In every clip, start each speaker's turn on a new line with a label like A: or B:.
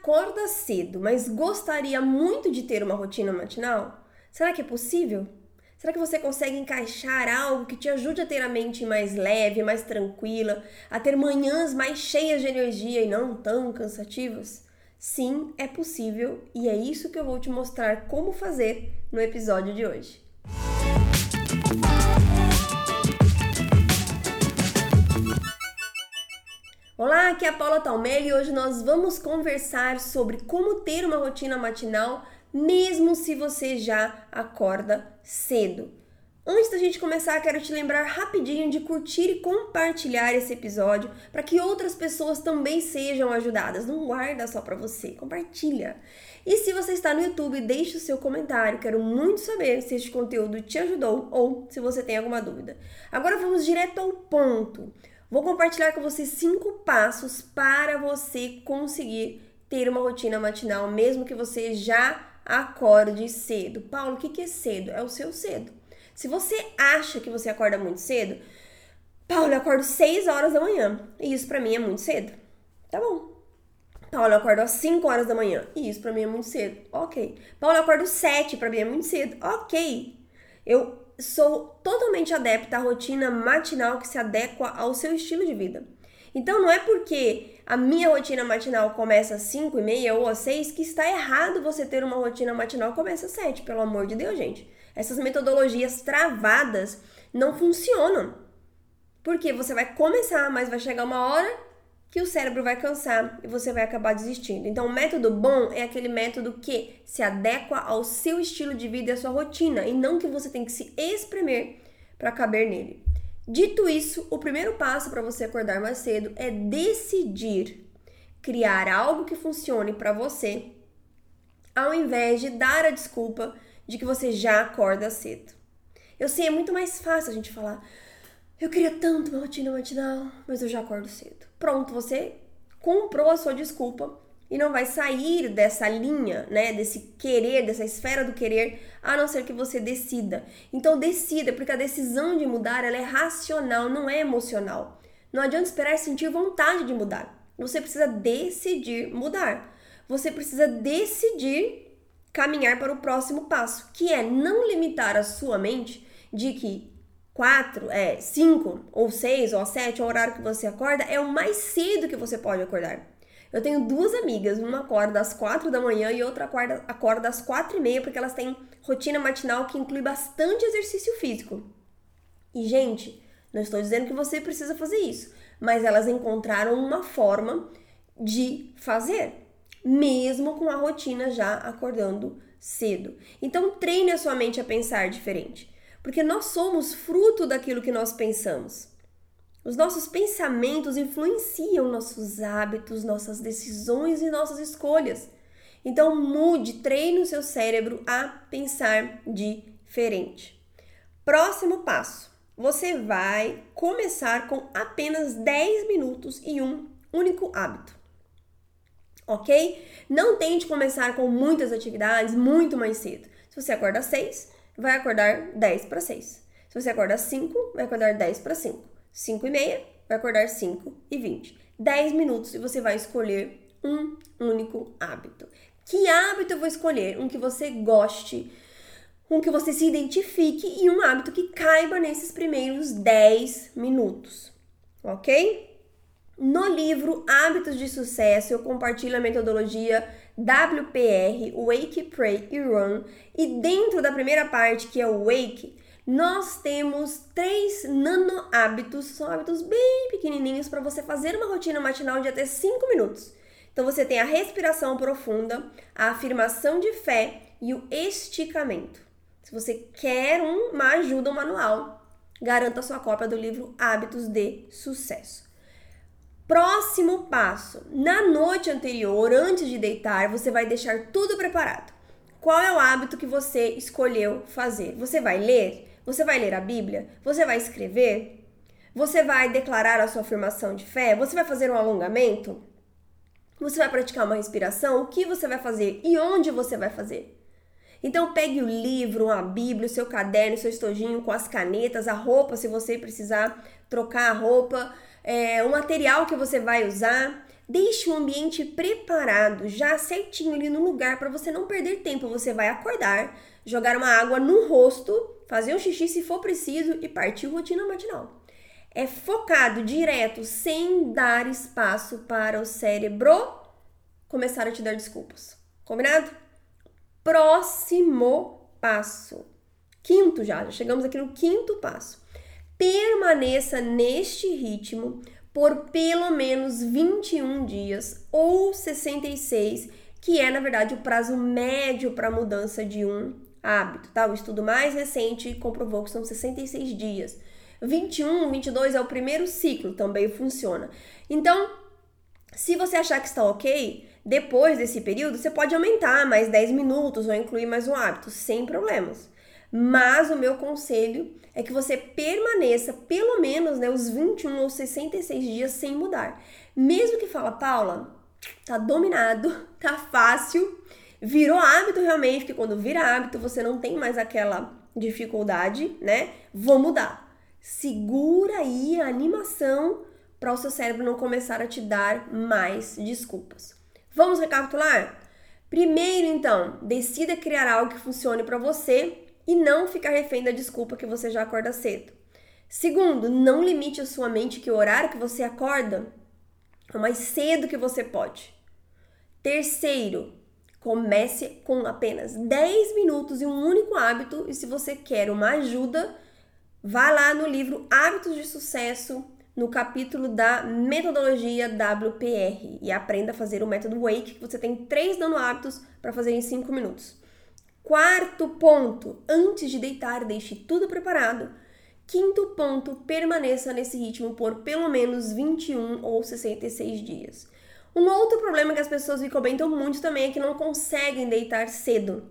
A: acorda cedo, mas gostaria muito de ter uma rotina matinal? Será que é possível? Será que você consegue encaixar algo que te ajude a ter a mente mais leve, mais tranquila, a ter manhãs mais cheias de energia e não tão cansativas? Sim, é possível e é isso que eu vou te mostrar como fazer no episódio de hoje. Olá, aqui é a Paula Talmelli e hoje nós vamos conversar sobre como ter uma rotina matinal mesmo se você já acorda cedo. Antes da gente começar, quero te lembrar rapidinho de curtir e compartilhar esse episódio para que outras pessoas também sejam ajudadas. Não guarda só para você, compartilha. E se você está no YouTube, deixe o seu comentário. Quero muito saber se este conteúdo te ajudou ou se você tem alguma dúvida. Agora vamos direto ao ponto. Vou compartilhar com você cinco passos para você conseguir ter uma rotina matinal, mesmo que você já acorde cedo. Paulo, o que é cedo? É o seu cedo. Se você acha que você acorda muito cedo, Paulo, eu acordo 6 horas da manhã. E isso para mim é muito cedo. Tá bom. Paulo, eu acordo às 5 horas da manhã. E isso para mim é muito cedo. Ok. Paulo, eu acordo 7, para mim é muito cedo. Ok. Eu sou totalmente adepta à rotina matinal que se adequa ao seu estilo de vida. Então não é porque a minha rotina matinal começa às 5 e meia ou às 6 que está errado você ter uma rotina matinal que começa às 7, pelo amor de Deus, gente. Essas metodologias travadas não funcionam. Porque você vai começar, mas vai chegar uma hora que o cérebro vai cansar e você vai acabar desistindo. Então, o método bom é aquele método que se adequa ao seu estilo de vida e à sua rotina, e não que você tem que se espremer para caber nele. Dito isso, o primeiro passo para você acordar mais cedo é decidir criar algo que funcione para você, ao invés de dar a desculpa de que você já acorda cedo. Eu sei, é muito mais fácil a gente falar: eu queria tanto uma rotina matinal, mas eu já acordo cedo. Pronto, você comprou a sua desculpa e não vai sair dessa linha, né, desse querer, dessa esfera do querer, a não ser que você decida. Então decida, porque a decisão de mudar, ela é racional, não é emocional. Não adianta esperar sentir vontade de mudar. Você precisa decidir mudar. Você precisa decidir caminhar para o próximo passo, que é não limitar a sua mente de que quatro, é, cinco ou seis ou sete, o horário que você acorda, é o mais cedo que você pode acordar. Eu tenho duas amigas, uma acorda às quatro da manhã e outra acorda, acorda às quatro e meia, porque elas têm rotina matinal que inclui bastante exercício físico. E, gente, não estou dizendo que você precisa fazer isso, mas elas encontraram uma forma de fazer, mesmo com a rotina já acordando cedo. Então, treine a sua mente a pensar diferente. Porque nós somos fruto daquilo que nós pensamos. Os nossos pensamentos influenciam nossos hábitos, nossas decisões e nossas escolhas. Então mude, treine o seu cérebro a pensar diferente. Próximo passo. Você vai começar com apenas 10 minutos e um único hábito. Ok? Não tente começar com muitas atividades muito mais cedo. Se você acorda às 6, vai acordar 10 para 6. Se você acordar 5, vai acordar 10 para 5. 5 e meia, vai acordar 5 e 20. 10 minutos e você vai escolher um único hábito. Que hábito eu vou escolher? Um que você goste, um que você se identifique e um hábito que caiba nesses primeiros 10 minutos, ok? No livro Hábitos de Sucesso, eu compartilho a metodologia WPR, Wake, Pray e Run. E dentro da primeira parte, que é o Wake, nós temos três nano hábitos, são hábitos bem pequenininhos para você fazer uma rotina matinal de até 5 minutos. Então você tem a respiração profunda, a afirmação de fé e o esticamento. Se você quer uma ajuda manual, garanta sua cópia do livro Hábitos de Sucesso. Próximo passo: na noite anterior, antes de deitar, você vai deixar tudo preparado. Qual é o hábito que você escolheu fazer? Você vai ler? Você vai ler a Bíblia? Você vai escrever? Você vai declarar a sua afirmação de fé? Você vai fazer um alongamento? Você vai praticar uma respiração? O que você vai fazer e onde você vai fazer? Então pegue o livro, a Bíblia, o seu caderno, o seu estojinho com as canetas, a roupa, se você precisar trocar a roupa, é, o material que você vai usar, Deixe o ambiente preparado, já certinho ali no lugar para você não perder tempo. Você vai acordar, jogar uma água no rosto, fazer um xixi se for preciso e partir rotina matinal. É focado direto, sem dar espaço para o cérebro começar a te dar desculpas. Combinado? Próximo passo. Quinto já, já chegamos aqui no quinto passo. Permaneça neste ritmo por pelo menos 21 dias ou 66, que é na verdade o prazo médio para mudança de um hábito, tá? O estudo mais recente comprovou que são 66 dias. 21, 22 é o primeiro ciclo, também funciona. Então, se você achar que está ok, depois desse período você pode aumentar mais 10 minutos ou incluir mais um hábito, sem problemas. Mas o meu conselho é que você permaneça pelo menos né, os 21 ou 66 dias sem mudar. Mesmo que fala, Paula, tá dominado, tá fácil, virou hábito realmente, porque quando vira hábito você não tem mais aquela dificuldade, né? Vou mudar. Segura aí a animação para o seu cérebro não começar a te dar mais desculpas. Vamos recapitular? Primeiro, então, decida criar algo que funcione para você e não ficar refém da desculpa que você já acorda cedo. Segundo, não limite a sua mente que o horário que você acorda é o mais cedo que você pode. Terceiro, comece com apenas 10 minutos e um único hábito. E se você quer uma ajuda, vá lá no livro Hábitos de Sucesso, no capítulo da metodologia WPR e aprenda a fazer o método Wake, que você tem três nano hábitos para fazer em 5 minutos. Quarto ponto, antes de deitar, deixe tudo preparado. Quinto ponto, permaneça nesse ritmo por pelo menos 21 ou 66 dias. Um outro problema que as pessoas me comentam muito também é que não conseguem deitar cedo,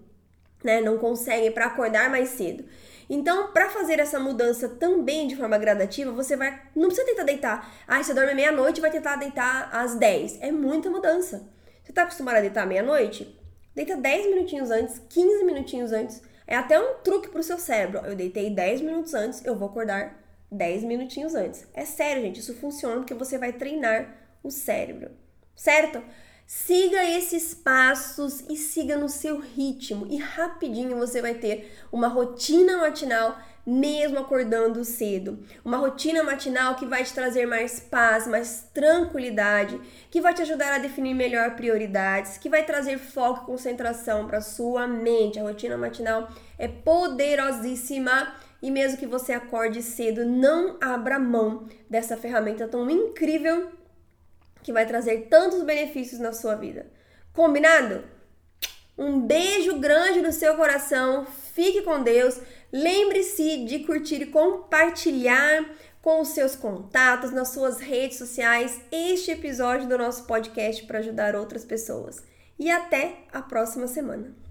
A: né? Não conseguem para acordar mais cedo. Então, para fazer essa mudança também de forma gradativa, você vai. Não precisa tentar deitar. Ah, você dorme meia-noite vai tentar deitar às 10. É muita mudança. Você tá acostumado a deitar meia-noite? Deita 10 minutinhos antes, 15 minutinhos antes. É até um truque pro seu cérebro. Eu deitei 10 minutos antes, eu vou acordar 10 minutinhos antes. É sério, gente, isso funciona porque você vai treinar o cérebro. Certo? Siga esses passos e siga no seu ritmo e rapidinho você vai ter uma rotina matinal mesmo acordando cedo. Uma rotina matinal que vai te trazer mais paz, mais tranquilidade, que vai te ajudar a definir melhor prioridades, que vai trazer foco e concentração para sua mente. A rotina matinal é poderosíssima e mesmo que você acorde cedo, não abra mão dessa ferramenta tão incrível que vai trazer tantos benefícios na sua vida. Combinado? Um beijo grande no seu coração. Fique com Deus. Lembre-se de curtir e compartilhar com os seus contatos nas suas redes sociais este episódio do nosso podcast para ajudar outras pessoas. E até a próxima semana.